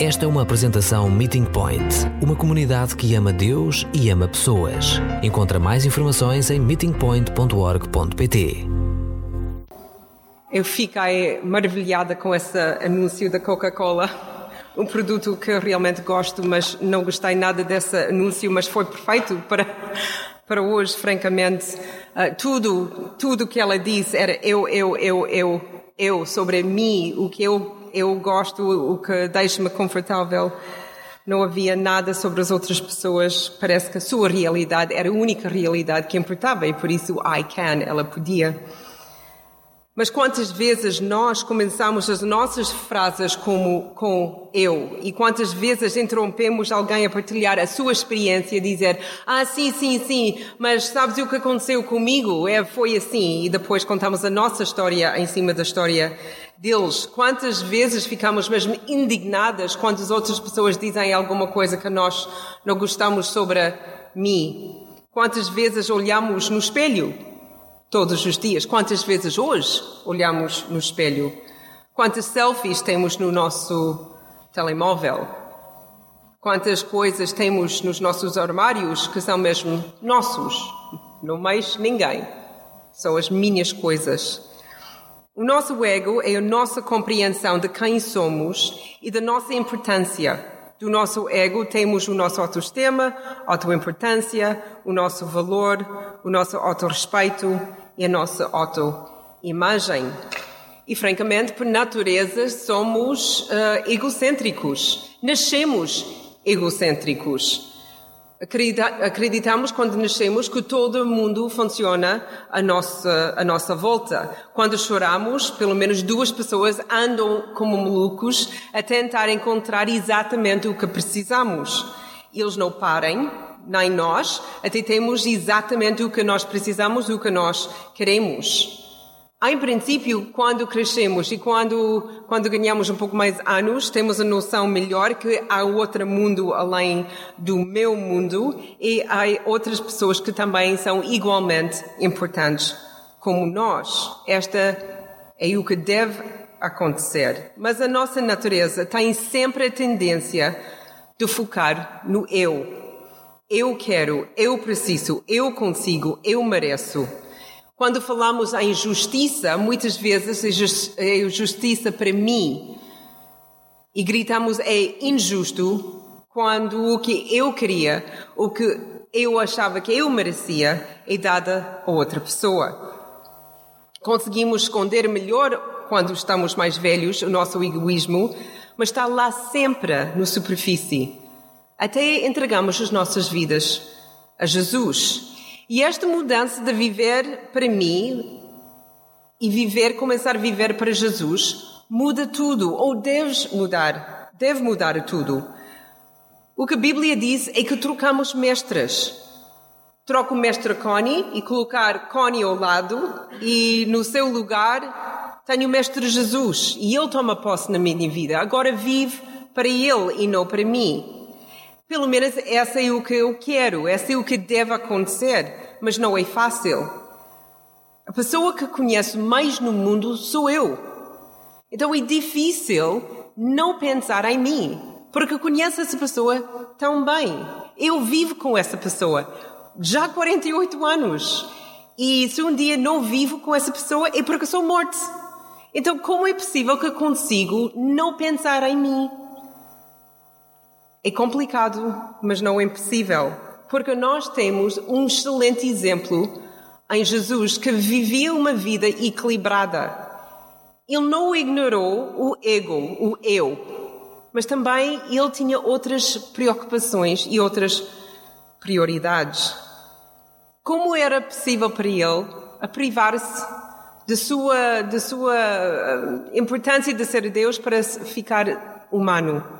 Esta é uma apresentação Meeting Point, uma comunidade que ama Deus e ama pessoas. Encontra mais informações em meetingpoint.org.pt. Eu fiquei maravilhada com esse anúncio da Coca-Cola. Um produto que eu realmente gosto, mas não gostei nada desse anúncio, mas foi perfeito para, para hoje, francamente. Uh, tudo, tudo que ela disse era eu, eu, eu, eu, eu, sobre mim, o que eu eu gosto, o que deixa-me confortável. Não havia nada sobre as outras pessoas. Parece que a sua realidade era a única realidade que importava e por isso I can, ela podia. Mas quantas vezes nós começamos as nossas frases como com eu e quantas vezes interrompemos alguém a partilhar a sua experiência, dizer ah sim sim sim, mas sabes o que aconteceu comigo? É foi assim e depois contamos a nossa história em cima da história deles. Quantas vezes ficamos mesmo indignadas quando as outras pessoas dizem alguma coisa que nós não gostamos sobre mim? Quantas vezes olhamos no espelho? Todos os dias. Quantas vezes hoje olhamos no espelho? Quantas selfies temos no nosso telemóvel? Quantas coisas temos nos nossos armários que são mesmo nossos? Não mais ninguém. São as minhas coisas. O nosso ego é a nossa compreensão de quem somos e da nossa importância. Do nosso ego temos o nosso autoestima, autoimportância, o nosso valor, o nosso autorrespeito e a nossa autoimagem. E, francamente, por natureza, somos uh, egocêntricos. Nascemos egocêntricos. Acreditamos quando nascemos que todo mundo funciona à nossa, à nossa volta. Quando choramos, pelo menos duas pessoas andam como malucos a tentar encontrar exatamente o que precisamos. Eles não parem, nem nós, até temos exatamente o que nós precisamos, o que nós queremos. Em princípio, quando crescemos e quando, quando ganhamos um pouco mais anos, temos a noção melhor que há outro mundo além do meu mundo e há outras pessoas que também são igualmente importantes como nós. Esta é o que deve acontecer. Mas a nossa natureza tem sempre a tendência de focar no eu. Eu quero, eu preciso, eu consigo, eu mereço. Quando falamos em justiça, muitas vezes é justiça para mim. E gritamos é injusto quando o que eu queria, o que eu achava que eu merecia, é dada a outra pessoa. Conseguimos esconder melhor quando estamos mais velhos o nosso egoísmo, mas está lá sempre na superfície. Até entregamos as nossas vidas a Jesus. E esta mudança de viver para mim e viver, começar a viver para Jesus, muda tudo, ou deve mudar, deve mudar tudo. O que a Bíblia diz é que trocamos mestres. Troco o mestre Connie e colocar Connie ao lado e no seu lugar tenho o mestre Jesus e ele toma posse na minha vida. Agora vive para ele e não para mim. Pelo menos essa é o que eu quero, essa é o que deve acontecer, mas não é fácil. A pessoa que conheço mais no mundo sou eu. Então é difícil não pensar em mim, porque conheço essa pessoa tão bem. Eu vivo com essa pessoa já há 48 anos. E se um dia não vivo com essa pessoa é porque sou morto. Então, como é possível que consigo não pensar em mim? É complicado, mas não é impossível, porque nós temos um excelente exemplo em Jesus que vivia uma vida equilibrada. Ele não ignorou o ego, o eu, mas também ele tinha outras preocupações e outras prioridades. Como era possível para ele privar-se de sua, de sua eh, importância de ser Deus para ficar humano?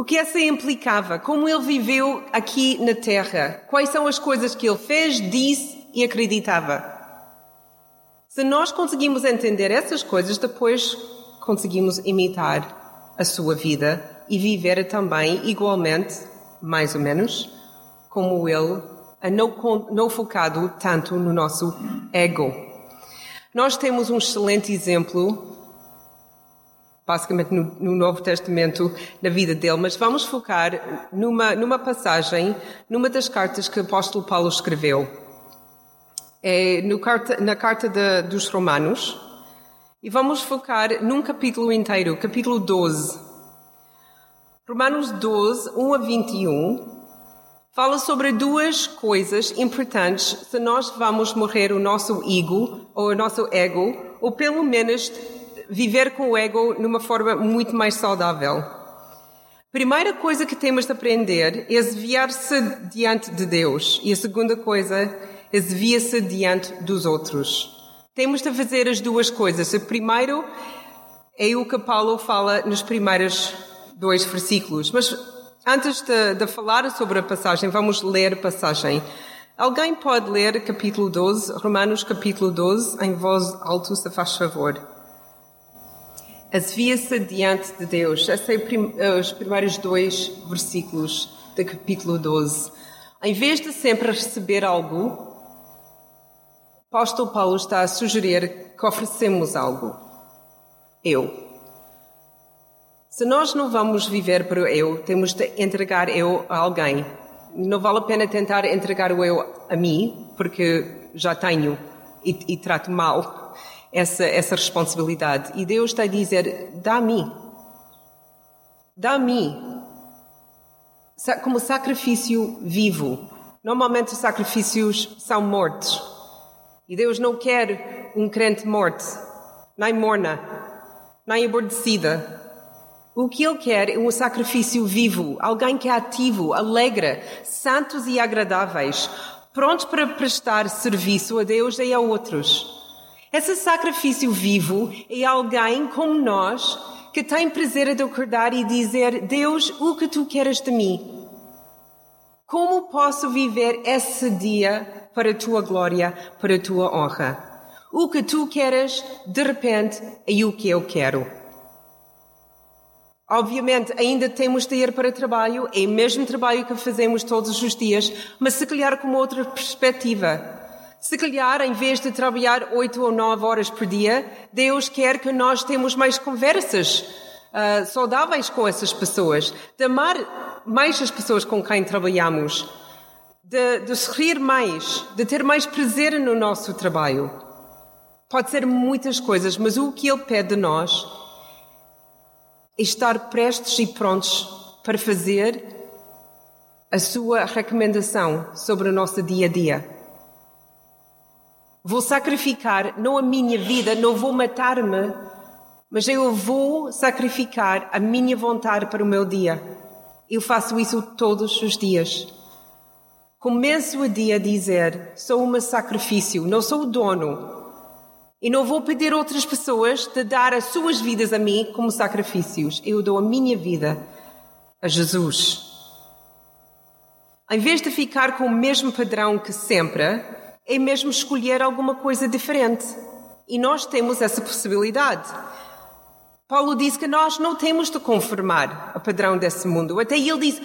O que essa implicava? Como ele viveu aqui na Terra? Quais são as coisas que ele fez, disse e acreditava? Se nós conseguimos entender essas coisas, depois conseguimos imitar a sua vida e viver também igualmente, mais ou menos, como ele, não, não focado tanto no nosso ego. Nós temos um excelente exemplo basicamente no, no, Novo Testamento, na vida dele, mas vamos focar numa, numa passagem, numa das cartas que o apóstolo Paulo escreveu. É no carta, na carta de, dos Romanos, e vamos focar num capítulo inteiro, capítulo 12. Romanos 12, 1 a 21, fala sobre duas coisas importantes se nós vamos morrer o nosso ego, ou o nosso ego, ou pelo menos viver com o ego numa forma muito mais saudável. Primeira coisa que temos de aprender é desviar-se diante de Deus. E a segunda coisa é desviar-se diante dos outros. Temos de fazer as duas coisas. O primeiro é o que Paulo fala nos primeiros dois versículos. Mas antes de, de falar sobre a passagem, vamos ler a passagem. Alguém pode ler capítulo 12, Romanos capítulo 12, em voz alta, se faz favor. Desvia-se diante de Deus. Esses são eh, os primeiros dois versículos do capítulo 12. Em vez de sempre receber algo, o apóstolo Paulo está a sugerir que oferecemos algo. Eu. Se nós não vamos viver para o eu, temos de entregar eu a alguém. Não vale a pena tentar entregar o eu a mim, porque já tenho e, e trato mal essa, essa responsabilidade. E Deus está a dizer: dá-me. Dá-me. Como sacrifício vivo. Normalmente os sacrifícios são mortos. E Deus não quer um crente morto, nem morna, nem aborrecida. O que Ele quer é um sacrifício vivo, alguém que é ativo, alegre, santos e agradáveis, prontos para prestar serviço a Deus e a outros. Esse sacrifício vivo é alguém como nós que tem prazer de acordar e dizer: Deus, o que tu queres de mim? Como posso viver esse dia para a tua glória, para a tua honra? O que tu queres, de repente, é o que eu quero. Obviamente, ainda temos de ir para o trabalho, é o mesmo trabalho que fazemos todos os dias, mas se calhar com outra perspectiva. Se calhar, em vez de trabalhar oito ou nove horas por dia, Deus quer que nós temos mais conversas uh, saudáveis com essas pessoas, de amar mais as pessoas com quem trabalhamos, de, de sorrir mais, de ter mais prazer no nosso trabalho. Pode ser muitas coisas, mas o que Ele pede de nós é estar prestes e prontos para fazer a sua recomendação sobre o nosso dia a dia. Vou sacrificar não a minha vida, não vou matar-me, mas eu vou sacrificar a minha vontade para o meu dia. Eu faço isso todos os dias. Começo o dia a dizer: sou um sacrifício, não sou o dono. E não vou pedir outras pessoas de dar as suas vidas a mim como sacrifícios. Eu dou a minha vida a Jesus. Em vez de ficar com o mesmo padrão que sempre, é mesmo escolher alguma coisa diferente. E nós temos essa possibilidade. Paulo diz que nós não temos de conformar a padrão desse mundo. Até ele diz: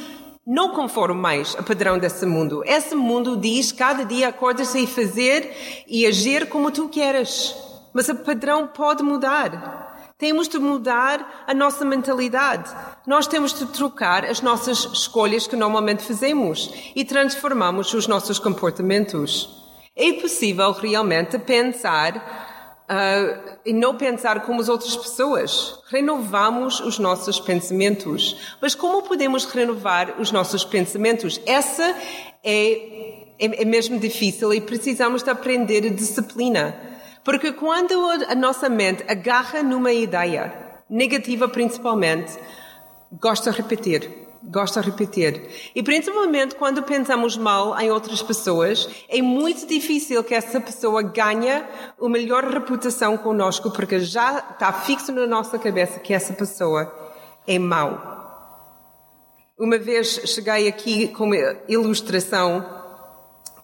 não conforme mais a padrão desse mundo. Esse mundo diz cada dia acorda-se e fazer e agir como tu queres. Mas o padrão pode mudar. Temos de mudar a nossa mentalidade. Nós temos de trocar as nossas escolhas que normalmente fazemos e transformamos os nossos comportamentos. É possível realmente pensar uh, e não pensar como as outras pessoas. Renovamos os nossos pensamentos. Mas como podemos renovar os nossos pensamentos? Essa é, é, é mesmo difícil e precisamos de aprender disciplina. Porque quando a nossa mente agarra numa ideia, negativa principalmente, gosta de repetir gosta de repetir. E principalmente quando pensamos mal em outras pessoas, é muito difícil que essa pessoa ganhe a melhor reputação conosco, porque já está fixo na nossa cabeça que essa pessoa é mau. Uma vez cheguei aqui com uma ilustração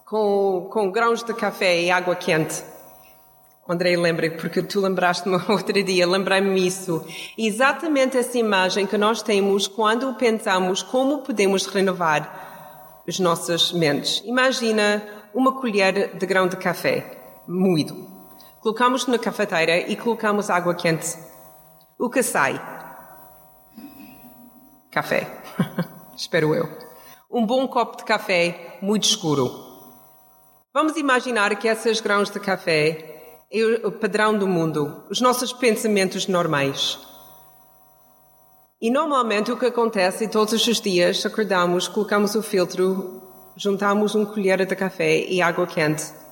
com, com grãos de café e água quente. Andrei, lembra, porque tu lembraste-me outro dia, lembrei-me isso. Exatamente essa imagem que nós temos quando pensamos como podemos renovar as nossas mentes. Imagina uma colher de grão de café moído. Colocamos na cafeteira e colocamos água quente. O que sai? Café. Espero eu. Um bom copo de café muito escuro. Vamos imaginar que esses grãos de café é o padrão do mundo, os nossos pensamentos normais. E normalmente o que acontece todos os dias acordamos, colocamos o filtro, juntamos uma colher de café e água quente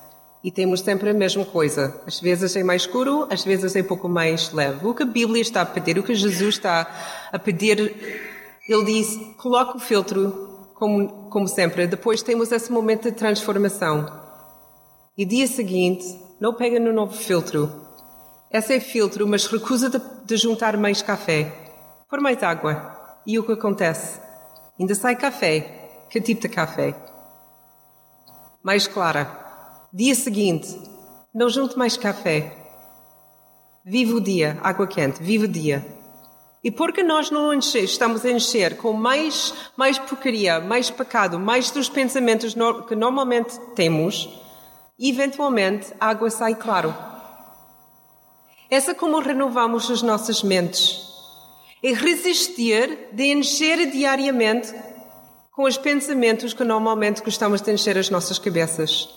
e temos sempre a mesma coisa. Às vezes é mais escuro, às vezes é um pouco mais leve. O que a Bíblia está a pedir, o que Jesus está a pedir, ele diz: coloca o filtro, como, como sempre. Depois temos esse momento de transformação. E dia seguinte, não pega no novo filtro. Esse é filtro, mas recusa de, de juntar mais café por mais água. E o que acontece? Ainda sai café. Que tipo de café? Mais clara. Dia seguinte, não junte mais café. Vive o dia, água quente, vive o dia. E porque nós não encher, estamos a encher com mais, mais porcaria, mais pecado, mais dos pensamentos que normalmente temos, eventualmente a água sai claro. Essa é como renovamos as nossas mentes é resistir de encher diariamente com os pensamentos que normalmente gostamos de encher as nossas cabeças.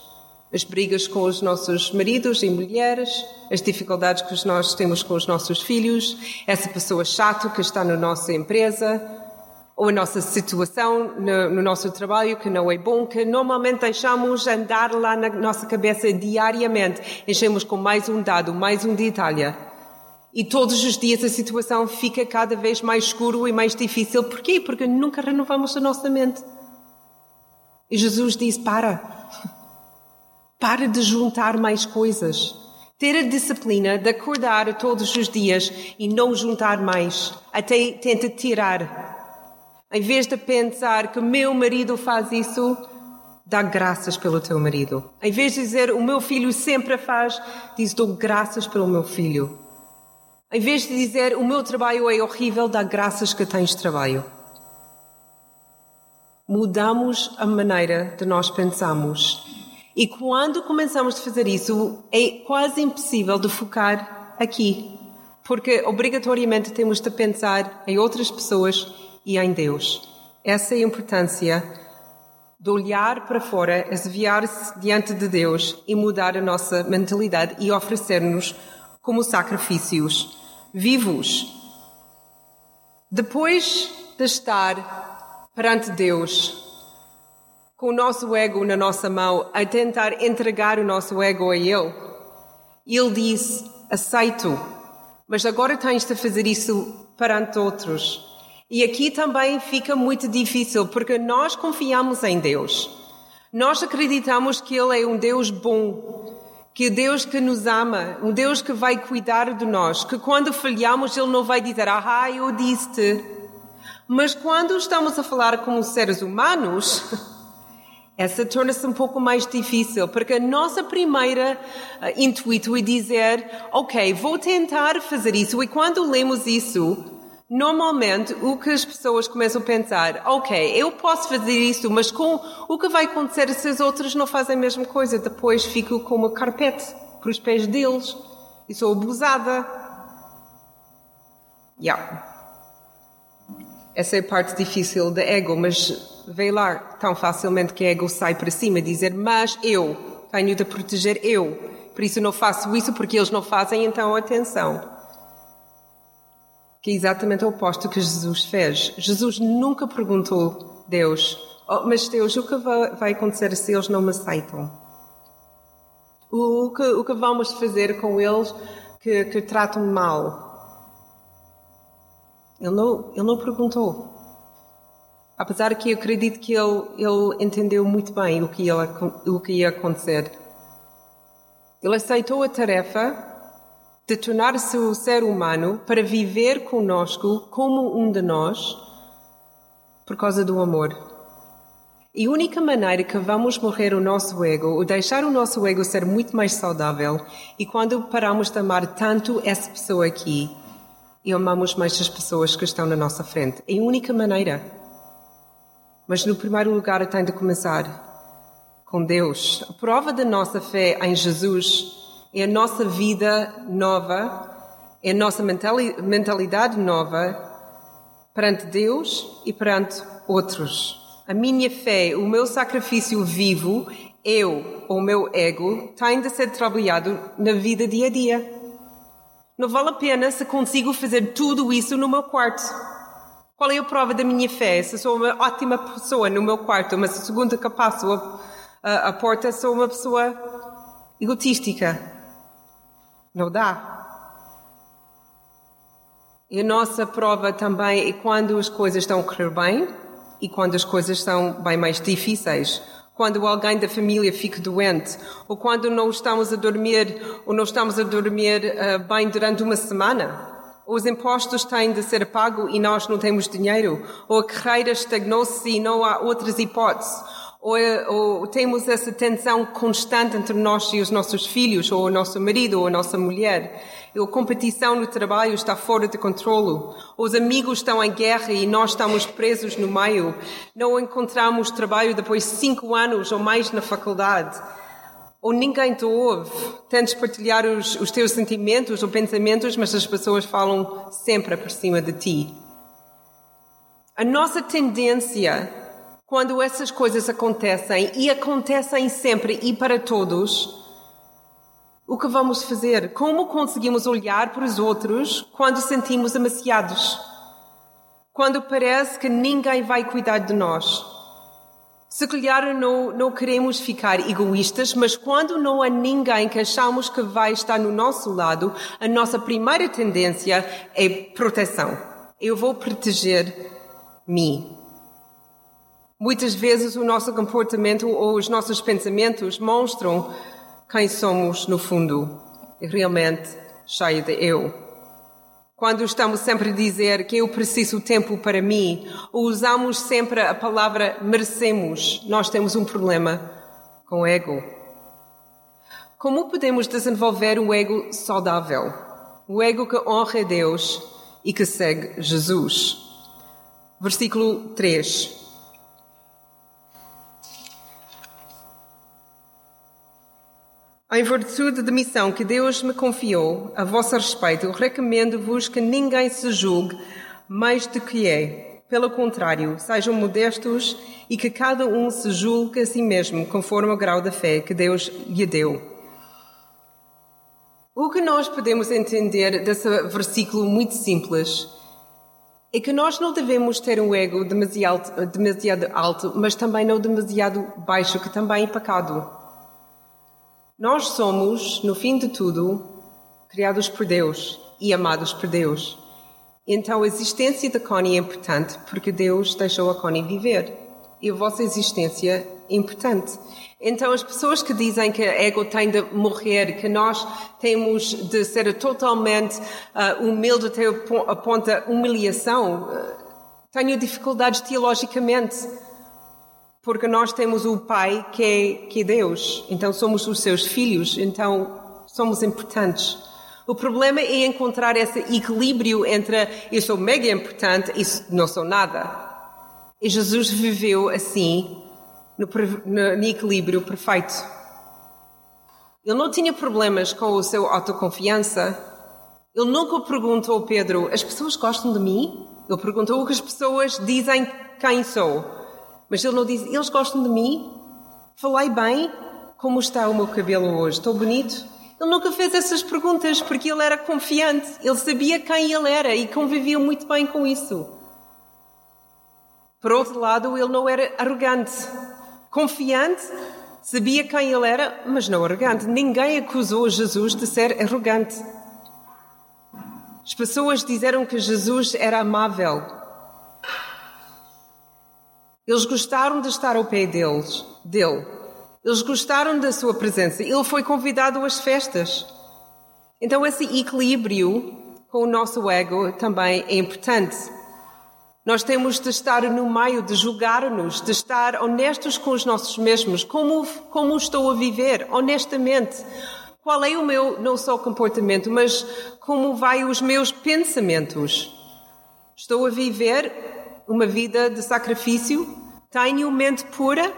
As brigas com os nossos maridos e mulheres, as dificuldades que nós temos com os nossos filhos, essa pessoa chata que está na nossa empresa, ou a nossa situação no, no, nosso trabalho que não é bom, que normalmente deixamos andar lá na nossa cabeça diariamente. Enchemos com mais um dado, mais um detalhe. E todos os dias a situação fica cada vez mais escuro e mais difícil. Porquê? Porque nunca renovamos a nossa mente. E Jesus diz: para. Para de juntar mais coisas. Ter a disciplina de acordar todos os dias e não juntar mais. Até tenta tirar. Em vez de pensar que meu marido faz isso, dá graças pelo teu marido. Em vez de dizer o meu filho sempre faz, diz dou graças pelo meu filho. Em vez de dizer o meu trabalho é horrível, dá graças que tens trabalho. Mudamos a maneira de nós pensamos. E quando começamos a fazer isso, é quase impossível de focar aqui. Porque obrigatoriamente temos de pensar em outras pessoas e em Deus. Essa é a importância de olhar para fora, desviar-se diante de Deus e mudar a nossa mentalidade e oferecer-nos como sacrifícios vivos. Depois de estar perante Deus, com o nosso ego na nossa mão, a tentar entregar o nosso ego a Ele, Ele diz: Aceito, mas agora tens de fazer isso perante outros. E aqui também fica muito difícil, porque nós confiamos em Deus. Nós acreditamos que Ele é um Deus bom, que Deus que nos ama, um Deus que vai cuidar de nós, que quando falhamos Ele não vai dizer, ah, eu disse-te. Mas quando estamos a falar com seres humanos, essa torna-se um pouco mais difícil, porque a nossa primeira uh, intuito é dizer, ok, vou tentar fazer isso, e quando lemos isso, Normalmente, o que as pessoas começam a pensar, ok, eu posso fazer isso, mas com o que vai acontecer se os outros não fazem a mesma coisa? Depois fico com uma carpete para os pés deles e sou abusada. Yeah. Essa é a parte difícil da ego, mas vê lá tão facilmente que a ego sai para cima, dizer, mas eu tenho de proteger eu, por isso não faço isso porque eles não fazem, então atenção que é exatamente o oposto que Jesus fez. Jesus nunca perguntou Deus, oh, mas Deus, o que vai acontecer se eles não me aceitam? O que, o que vamos fazer com eles que, que tratam mal? Ele não, ele não perguntou. Apesar que eu acredito que ele, ele entendeu muito bem o que, o que ia acontecer. Ele aceitou a tarefa de tornar-se o ser humano para viver conosco como um de nós por causa do amor. E a única maneira que vamos morrer o nosso ego, ou deixar o nosso ego ser muito mais saudável, e quando paramos de amar tanto essa pessoa aqui e amamos mais as pessoas que estão na nossa frente. É a única maneira. Mas no primeiro lugar tem de começar com Deus. A prova da nossa fé em Jesus é a nossa vida nova, É a nossa mentalidade nova perante Deus e perante outros. A minha fé, o meu sacrifício vivo, eu, o meu ego, tem de ser trabalhado na vida dia a dia. Não vale a pena se consigo fazer tudo isso no meu quarto. Qual é a prova da minha fé? Se sou uma ótima pessoa no meu quarto, mas segunda que passo a, a, a porta sou uma pessoa egotística. Não dá. E a nossa prova também é quando as coisas estão a correr bem e quando as coisas são bem mais difíceis. Quando alguém da família fica doente, ou quando não estamos a dormir, ou não estamos a dormir uh, bem durante uma semana. Os impostos têm de ser pagos e nós não temos dinheiro. Ou a carreira estagnou-se e não há outras hipóteses ou, ou, temos essa tensão constante entre nós e os nossos filhos, ou o nosso marido, ou a nossa mulher. Ou a competição no trabalho está fora de controle. Os amigos estão em guerra e nós estamos presos no meio. Não encontramos trabalho depois de cinco anos ou mais na faculdade. Ou ninguém te ouve. Tentes partilhar os, os teus sentimentos ou pensamentos, mas as pessoas falam sempre por cima de ti. A nossa tendência quando essas coisas acontecem e acontecem sempre e para todos, o que vamos fazer? Como conseguimos olhar para os outros quando sentimos amaciados? Quando parece que ninguém vai cuidar de nós? Se calhar não, não queremos ficar egoístas, mas quando não há ninguém que achamos que vai estar no nosso lado, a nossa primeira tendência é proteção. Eu vou proteger-me. Muitas vezes o nosso comportamento ou os nossos pensamentos mostram quem somos no fundo, realmente cheio de eu. Quando estamos sempre a dizer que eu preciso tempo para mim, ou usamos sempre a palavra merecemos, nós temos um problema com o ego. Como podemos desenvolver um ego saudável? O ego que honra Deus e que segue Jesus. Versículo 3. Em virtude da missão que Deus me confiou a vosso respeito, recomendo-vos que ninguém se julgue mais do que é. Pelo contrário, sejam modestos e que cada um se julgue a si mesmo, conforme o grau da fé que Deus lhe deu. O que nós podemos entender desse versículo muito simples é que nós não devemos ter um ego demasiado, demasiado alto, mas também não demasiado baixo, que também é pecado. Nós somos, no fim de tudo, criados por Deus e amados por Deus. Então a existência da Connie é importante porque Deus deixou a Connie viver. E a vossa existência é importante. Então as pessoas que dizem que a ego tem de morrer, que nós temos de ser totalmente uh, humilde até a ponto da humilhação, uh, tenho dificuldades teologicamente porque nós temos o Pai que é, que é Deus, então somos os seus filhos, então somos importantes. O problema é encontrar esse equilíbrio entre eu sou mega importante e não sou nada. E Jesus viveu assim, no, no, no equilíbrio perfeito. Ele não tinha problemas com o seu autoconfiança. Ele nunca perguntou a Pedro: As pessoas gostam de mim? Ele perguntou o que as pessoas dizem quem sou. Mas ele não diz, eles gostam de mim? Falei bem? Como está o meu cabelo hoje? Estou bonito? Ele nunca fez essas perguntas porque ele era confiante, ele sabia quem ele era e convivia muito bem com isso. Por outro lado, ele não era arrogante. Confiante, sabia quem ele era, mas não arrogante. Ninguém acusou Jesus de ser arrogante. As pessoas disseram que Jesus era amável, eles gostaram de estar ao pé deles, dele. Eles gostaram da sua presença. Ele foi convidado às festas. Então, esse equilíbrio com o nosso ego também é importante. Nós temos de estar no meio, de julgar-nos, de estar honestos com os nossos mesmos. Como, como estou a viver, honestamente? Qual é o meu, não só comportamento, mas como vai os meus pensamentos? Estou a viver uma vida de sacrifício? Tenho mente pura?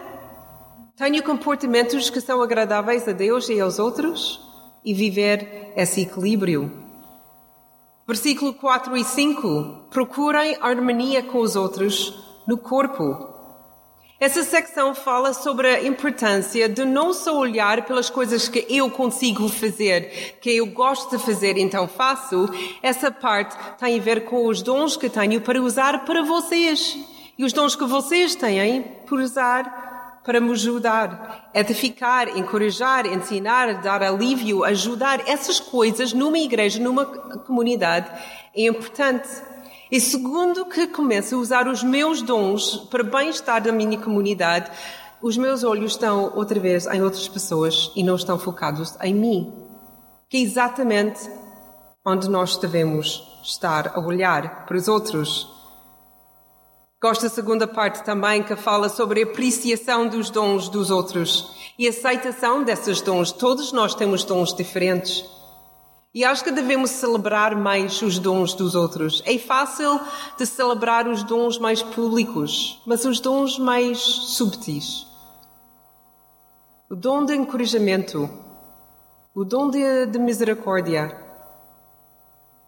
Tenho comportamentos que são agradáveis a Deus e aos outros? E viver esse equilíbrio. Versículo 4 e 5. Procurem harmonia com os outros no corpo. Essa secção fala sobre a importância de não só olhar pelas coisas que eu consigo fazer, que eu gosto de fazer, então faço. Essa parte tem a ver com os dons que tenho para usar para vocês. E os dons que vocês têm por usar para me ajudar, edificar, encorajar, ensinar, dar alívio, ajudar. Essas coisas numa igreja, numa comunidade, é importante. E segundo que começo a usar os meus dons para bem-estar da minha comunidade, os meus olhos estão outra vez em outras pessoas e não estão focados em mim. Que é exatamente onde nós devemos estar a olhar para os outros. Gosto da segunda parte também que fala sobre a apreciação dos dons dos outros e aceitação desses dons. Todos nós temos dons diferentes. E acho que devemos celebrar mais os dons dos outros. É fácil de celebrar os dons mais públicos, mas os dons mais subtis. O dom de encorajamento, o dom de, de misericórdia.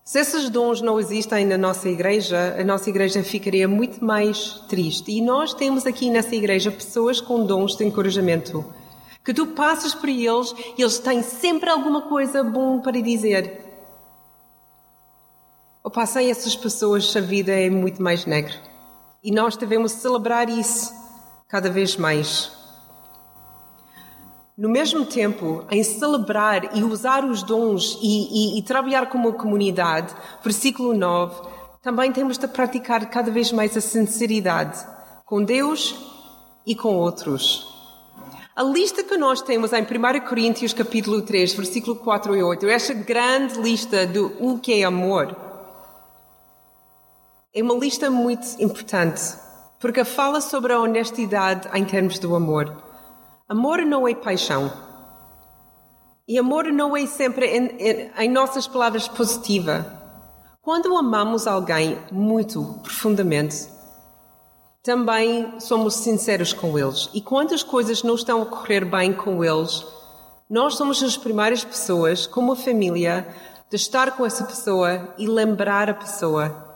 Se esses dons não existem na nossa igreja, a nossa igreja ficaria muito mais triste. E nós temos aqui nessa igreja pessoas com dons de encorajamento que tu passas por eles e eles têm sempre alguma coisa bom para dizer. Opa, sem essas pessoas a vida é muito mais negra. E nós devemos celebrar isso cada vez mais. No mesmo tempo, em celebrar e usar os dons e, e, e trabalhar como comunidade, versículo 9, também temos de praticar cada vez mais a sinceridade com Deus e com outros. A lista que nós temos em 1 Coríntios capítulo 3, versículo 4 e 8, esta grande lista do o que é amor, é uma lista muito importante, porque fala sobre a honestidade em termos do amor. Amor não é paixão. E amor não é sempre, em, em, em nossas palavras, positiva. Quando amamos alguém muito profundamente, também somos sinceros com eles. E quando as coisas não estão a correr bem com eles, nós somos as primeiras pessoas, como família, de estar com essa pessoa e lembrar a pessoa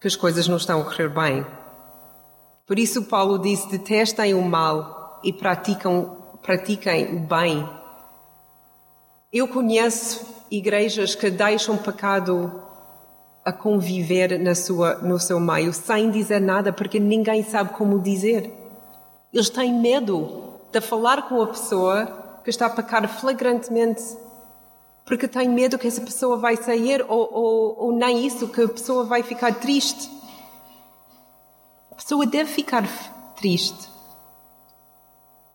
que as coisas não estão a correr bem. Por isso, Paulo disse: detestem o mal e praticam, pratiquem o bem. Eu conheço igrejas que deixam pecado a conviver na sua, no seu meio sem dizer nada, porque ninguém sabe como dizer. Eles têm medo de falar com a pessoa que está a pecar flagrantemente, porque têm medo que essa pessoa vai sair ou, ou, ou nem isso, que a pessoa vai ficar triste. A pessoa deve ficar triste.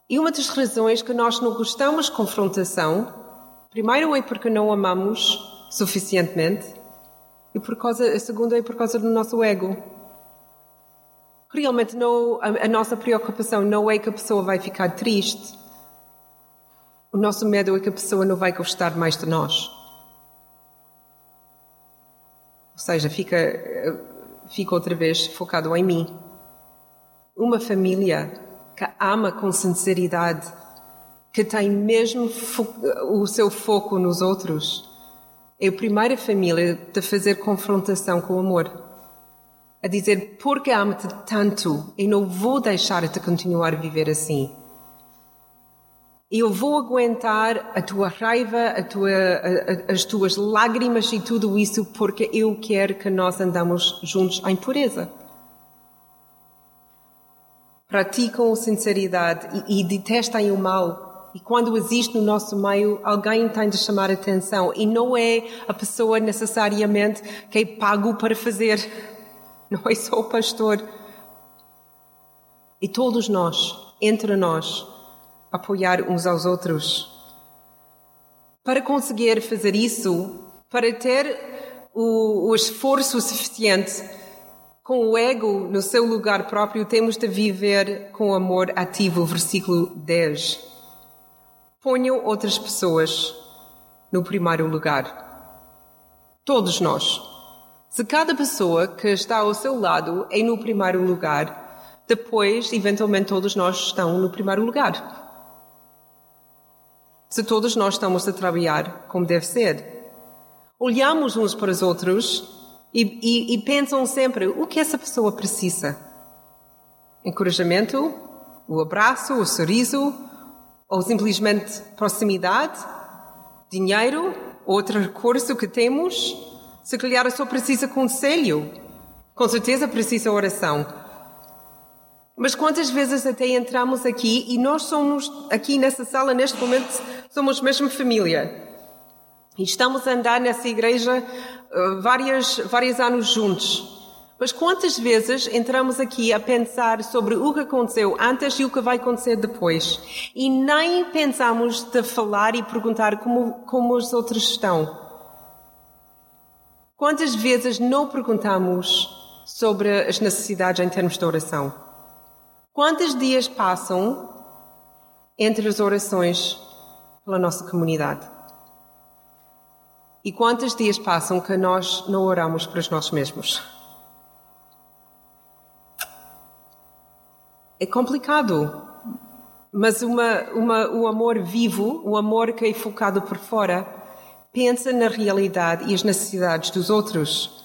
E uma das razões que nós não gostamos de confrontação, primeiro é porque não amamos suficientemente, e por causa, a segunda é por causa do nosso ego. Realmente não, a, a nossa preocupação não é que a pessoa vai ficar triste. O nosso medo é que a pessoa não vai gostar mais de nós. Ou seja, fica, fica outra vez focado em mim. Uma família que ama com sinceridade, que tem mesmo o seu foco nos outros, é a primeira família a fazer confrontação com o amor. A dizer, porque amo-te tanto e não vou deixar-te continuar a viver assim. Eu vou aguentar a tua raiva, a tua, a, a, as tuas lágrimas e tudo isso porque eu quero que nós andamos juntos em pureza. Praticam sinceridade e, e detestem o mal e quando existe no nosso meio, alguém tem de chamar atenção. E não é a pessoa necessariamente que é pago para fazer. Não é só o pastor. E todos nós, entre nós, apoiar uns aos outros. Para conseguir fazer isso, para ter o, o esforço suficiente com o ego no seu lugar próprio, temos de viver com amor ativo. Versículo 10. Ponham outras pessoas no primeiro lugar. Todos nós. Se cada pessoa que está ao seu lado é no primeiro lugar, depois, eventualmente, todos nós estamos no primeiro lugar. Se todos nós estamos a trabalhar como deve ser. olhamos uns para os outros e, e, e pensam sempre o que essa pessoa precisa. Encorajamento, o abraço, o sorriso, ou simplesmente proximidade, dinheiro, outro recurso que temos. Se calhar só precisa conselho, com certeza precisa oração. Mas quantas vezes até entramos aqui e nós somos, aqui nessa sala, neste momento, somos mesmo família. E estamos a andar nessa igreja uh, vários anos juntos. Mas quantas vezes entramos aqui a pensar sobre o que aconteceu antes e o que vai acontecer depois? E nem pensamos de falar e perguntar como, como os outros estão. Quantas vezes não perguntamos sobre as necessidades em termos de oração? Quantos dias passam entre as orações pela nossa comunidade? E quantos dias passam que nós não oramos para nós mesmos? É complicado, mas uma, uma, amor vivo, o amor que é focado por fora, pensa na realidade e as necessidades dos outros.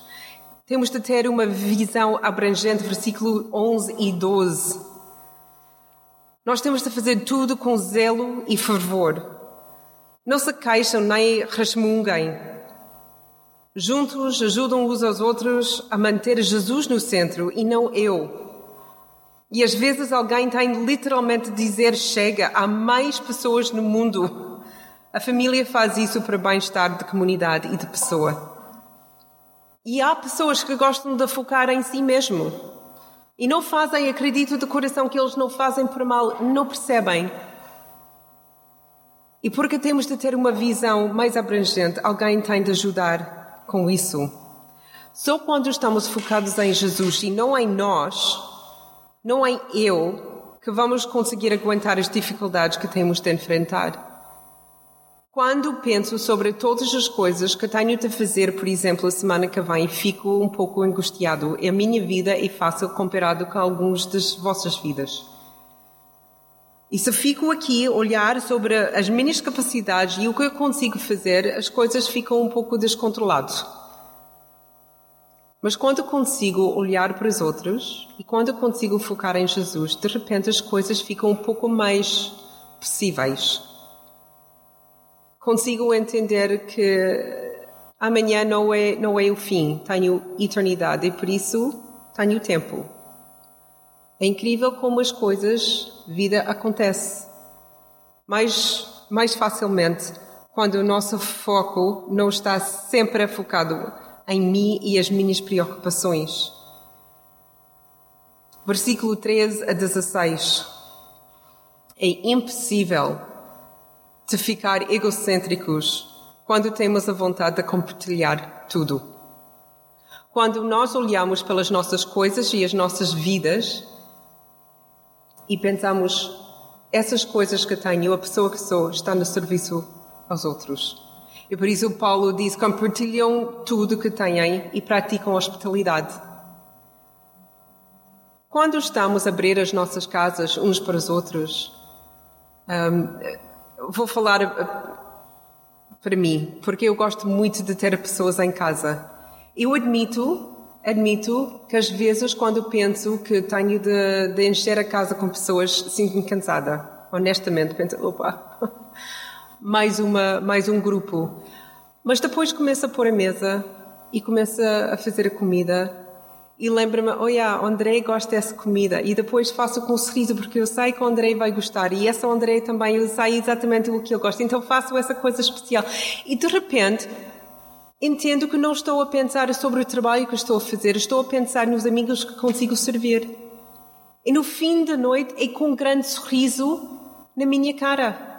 Temos de ter uma visão abrangente, versículo 11 e 12. Nós temos de fazer tudo com zelo e fervor não se queixam nem resmungam. Juntos ajudam uns aos outros a manter Jesus no centro e não eu. E às vezes alguém tem literalmente dizer chega, há mais pessoas no mundo. A família faz isso para bem-estar de comunidade e de pessoa. E há pessoas que gostam de focar em si mesmo. E não fazem, acredito de coração que eles não fazem por mal, não percebem e porque temos de ter uma visão mais abrangente, alguém tem de ajudar com isso. Só quando estamos focados em Jesus e não em nós, não em eu, que vamos conseguir aguentar as dificuldades que temos de enfrentar. Quando penso sobre todas as coisas que tenho de fazer, por exemplo, a semana que vem, fico um pouco angustiado. A minha vida é fácil comparado com algumas das vossas vidas. E se fico aqui a olhar sobre as minhas capacidades e o que eu consigo fazer, as coisas ficam um pouco descontroladas. Mas quando consigo olhar para os outros e quando consigo focar em Jesus, de repente as coisas ficam um pouco mais possíveis. Consigo entender que amanhã não é, não é o fim, tenho eternidade e por isso tenho tempo. É incrível como as coisas, vida acontece mais, mais facilmente quando o nosso foco não está sempre focado em mim e as minhas preocupações. Versículo 13 a 16. É impossível de ficar egocêntricos quando temos a vontade de compartilhar tudo. Quando nós olhamos pelas nossas coisas e as nossas vidas, e pensamos: essas coisas que tenho, a pessoa que sou, está no serviço aos outros. E por isso Paulo diz: compartilham tudo que têm e praticam hospitalidade. Quando estamos a abrir as nossas casas uns para os outros, um, vou falar uh, para mim, porque eu gosto muito de ter pessoas em casa. Eu admito admito que às vezes quando penso que tenho de, de encher a casa com pessoas, sinto-me cansada. Honestamente, penso, opa, mais, uma, mais um grupo. Mas depois começo a pôr a mesa e começo a fazer a comida e lembro-me, olha, oh, André gosta dessa comida e depois faço com um sorriso porque eu sei que o André vai gostar e essa André também, eu sei exatamente o que ele gosta, então faço essa coisa especial. E de repente entendo que não estou a pensar sobre o trabalho que estou a fazer, estou a pensar nos amigos que consigo servir. E no fim da noite é com um grande sorriso na minha cara.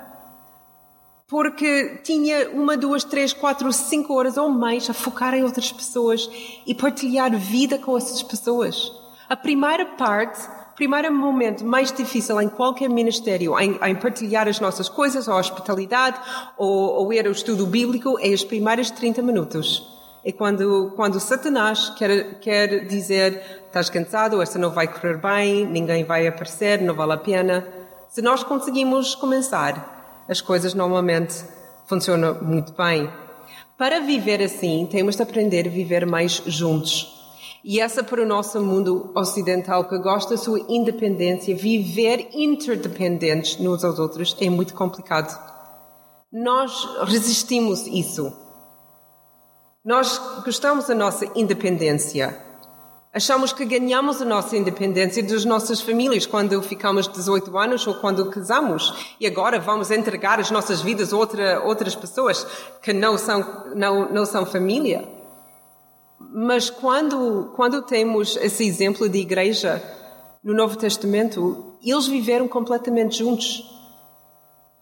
Porque tinha uma, duas, três, quatro, cinco horas ou mais a focar em outras pessoas e partilhar vida com essas pessoas. A primeira parte primeiro momento mais difícil em qualquer ministério, em, em partilhar as nossas coisas, a hospitalidade ou, ou ir ao estudo bíblico, é os primeiros 30 minutos. É quando, quando Satanás quer, quer dizer, estás cansado, esta não vai correr bem, ninguém vai aparecer, não vale a pena. Se nós conseguimos começar, as coisas normalmente funcionam muito bem. Para viver assim, temos de aprender a viver mais juntos. E essa para o nosso mundo ocidental que gosta da sua independência, viver interdependentes uns aos outros é muito complicado. Nós resistimos isso. Nós gostamos da nossa independência. Achamos que ganhamos a nossa independência das nossas famílias quando ficamos 18 anos ou quando casamos e agora vamos entregar as nossas vidas a outra, outras pessoas que não são, não, não são família. Mas quando, quando temos esse exemplo de igreja no Novo Testamento, eles viveram completamente juntos.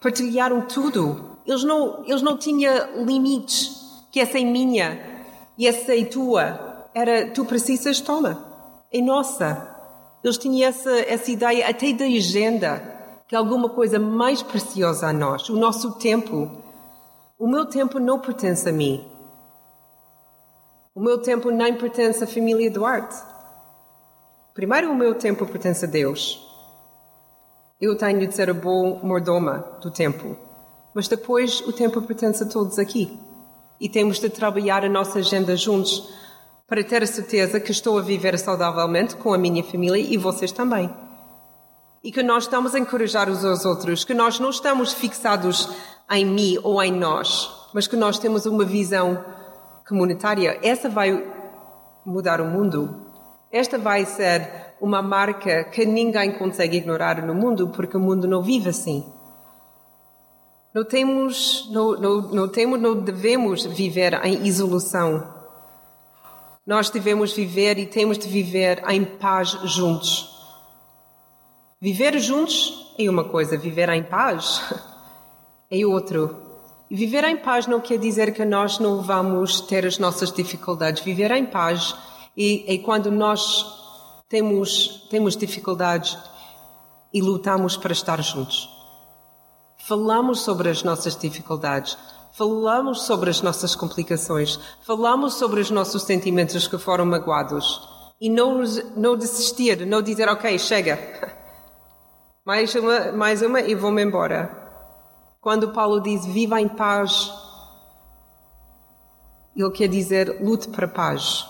Partilharam tudo. Eles não, eles não tinham limites, que essa é minha e essa é tua era tu precisas, toma, é nossa. Eles tinham essa, essa ideia até da agenda, que é alguma coisa mais preciosa a nós, o nosso tempo. O meu tempo não pertence a mim. O meu tempo nem pertence à família Duarte. Primeiro, o meu tempo pertence a Deus. Eu tenho de ser a boa mordoma do tempo. Mas depois, o tempo pertence a todos aqui. E temos de trabalhar a nossa agenda juntos para ter a certeza que estou a viver saudavelmente com a minha família e vocês também. E que nós estamos a encorajar uns aos outros, que nós não estamos fixados em mim ou em nós, mas que nós temos uma visão comunitária. Essa vai mudar o mundo. Esta vai ser uma marca que ninguém consegue ignorar no mundo, porque o mundo não vive assim. Não temos, não, não, não temos, não devemos viver em isolação nós devemos viver e temos de viver em paz juntos. Viver juntos é uma coisa, viver em paz é outro. E viver em paz não quer dizer que nós não vamos ter as nossas dificuldades. Viver em paz é, é quando nós temos, temos dificuldades e lutamos para estar juntos. Falamos sobre as nossas dificuldades, falamos sobre as nossas complicações, falamos sobre os nossos sentimentos que foram magoados e não, não desistir, não dizer, ok, chega, mais uma, mais uma e vou-me embora. Quando Paulo diz viva em paz, ele quer dizer lute para paz.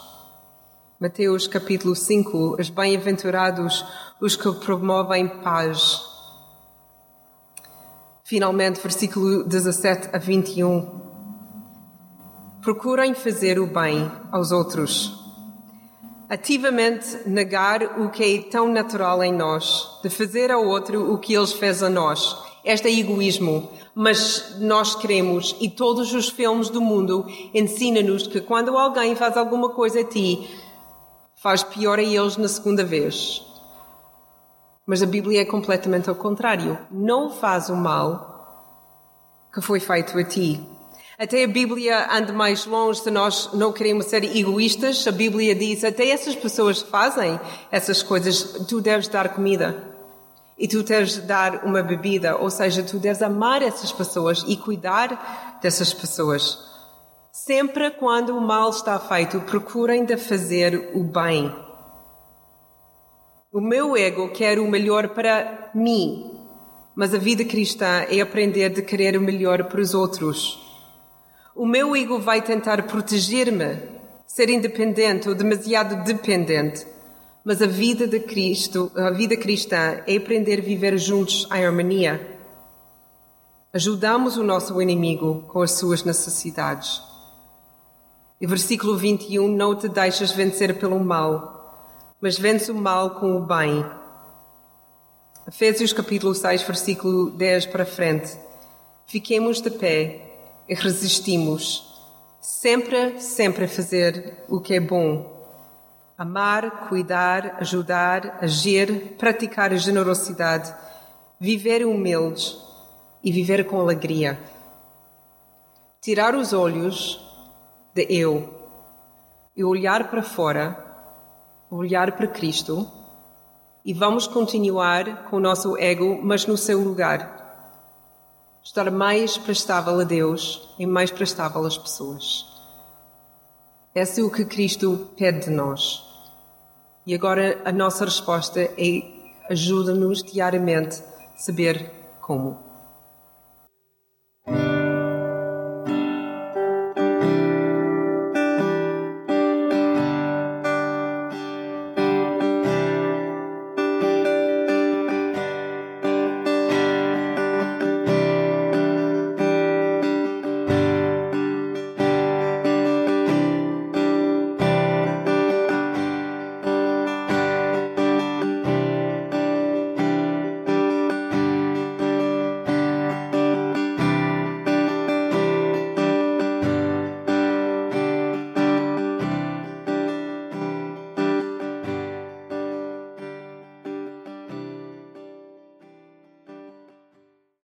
Mateus capítulo 5, os bem-aventurados, os que promovem paz. Finalmente, versículo 17 a 21. Procurem fazer o bem aos outros. Ativamente negar o que é tão natural em nós, de fazer ao outro o que eles fez a nós. Este é egoísmo, mas nós queremos, e todos os filmes do mundo ensinam-nos que quando alguém faz alguma coisa a ti, faz pior a eles na segunda vez. Mas a Bíblia é completamente ao contrário. Não faz o mal que foi feito a ti. Até a Bíblia anda mais longe de nós não queremos ser egoístas. A Bíblia diz até essas pessoas fazem essas coisas, tu deves dar comida. E tu deves dar uma bebida, ou seja, tu deves amar essas pessoas e cuidar dessas pessoas. Sempre quando o mal está feito, procurem de fazer o bem. O meu ego quer o melhor para mim, mas a vida cristã é aprender de querer o melhor para os outros. O meu ego vai tentar proteger-me, ser independente ou demasiado dependente, mas a vida de Cristo, a vida cristã é aprender a viver juntos em harmonia. Ajudamos o nosso inimigo com as suas necessidades. E versículo 21, não te deixes vencer pelo mal, mas vence o mal com o bem. Efésios capítulo 6, versículo 10 para frente. Fiquemos de pé e resistimos, sempre, sempre a fazer o que é bom. Amar, cuidar, ajudar, agir, praticar a generosidade, viver humildes e viver com alegria. Tirar os olhos de eu e olhar para fora olhar para Cristo e vamos continuar com o nosso ego, mas no seu lugar. Estar mais prestável a Deus e mais prestável às pessoas. Esse é o que Cristo pede de nós. E agora a nossa resposta é ajuda-nos diariamente a saber como.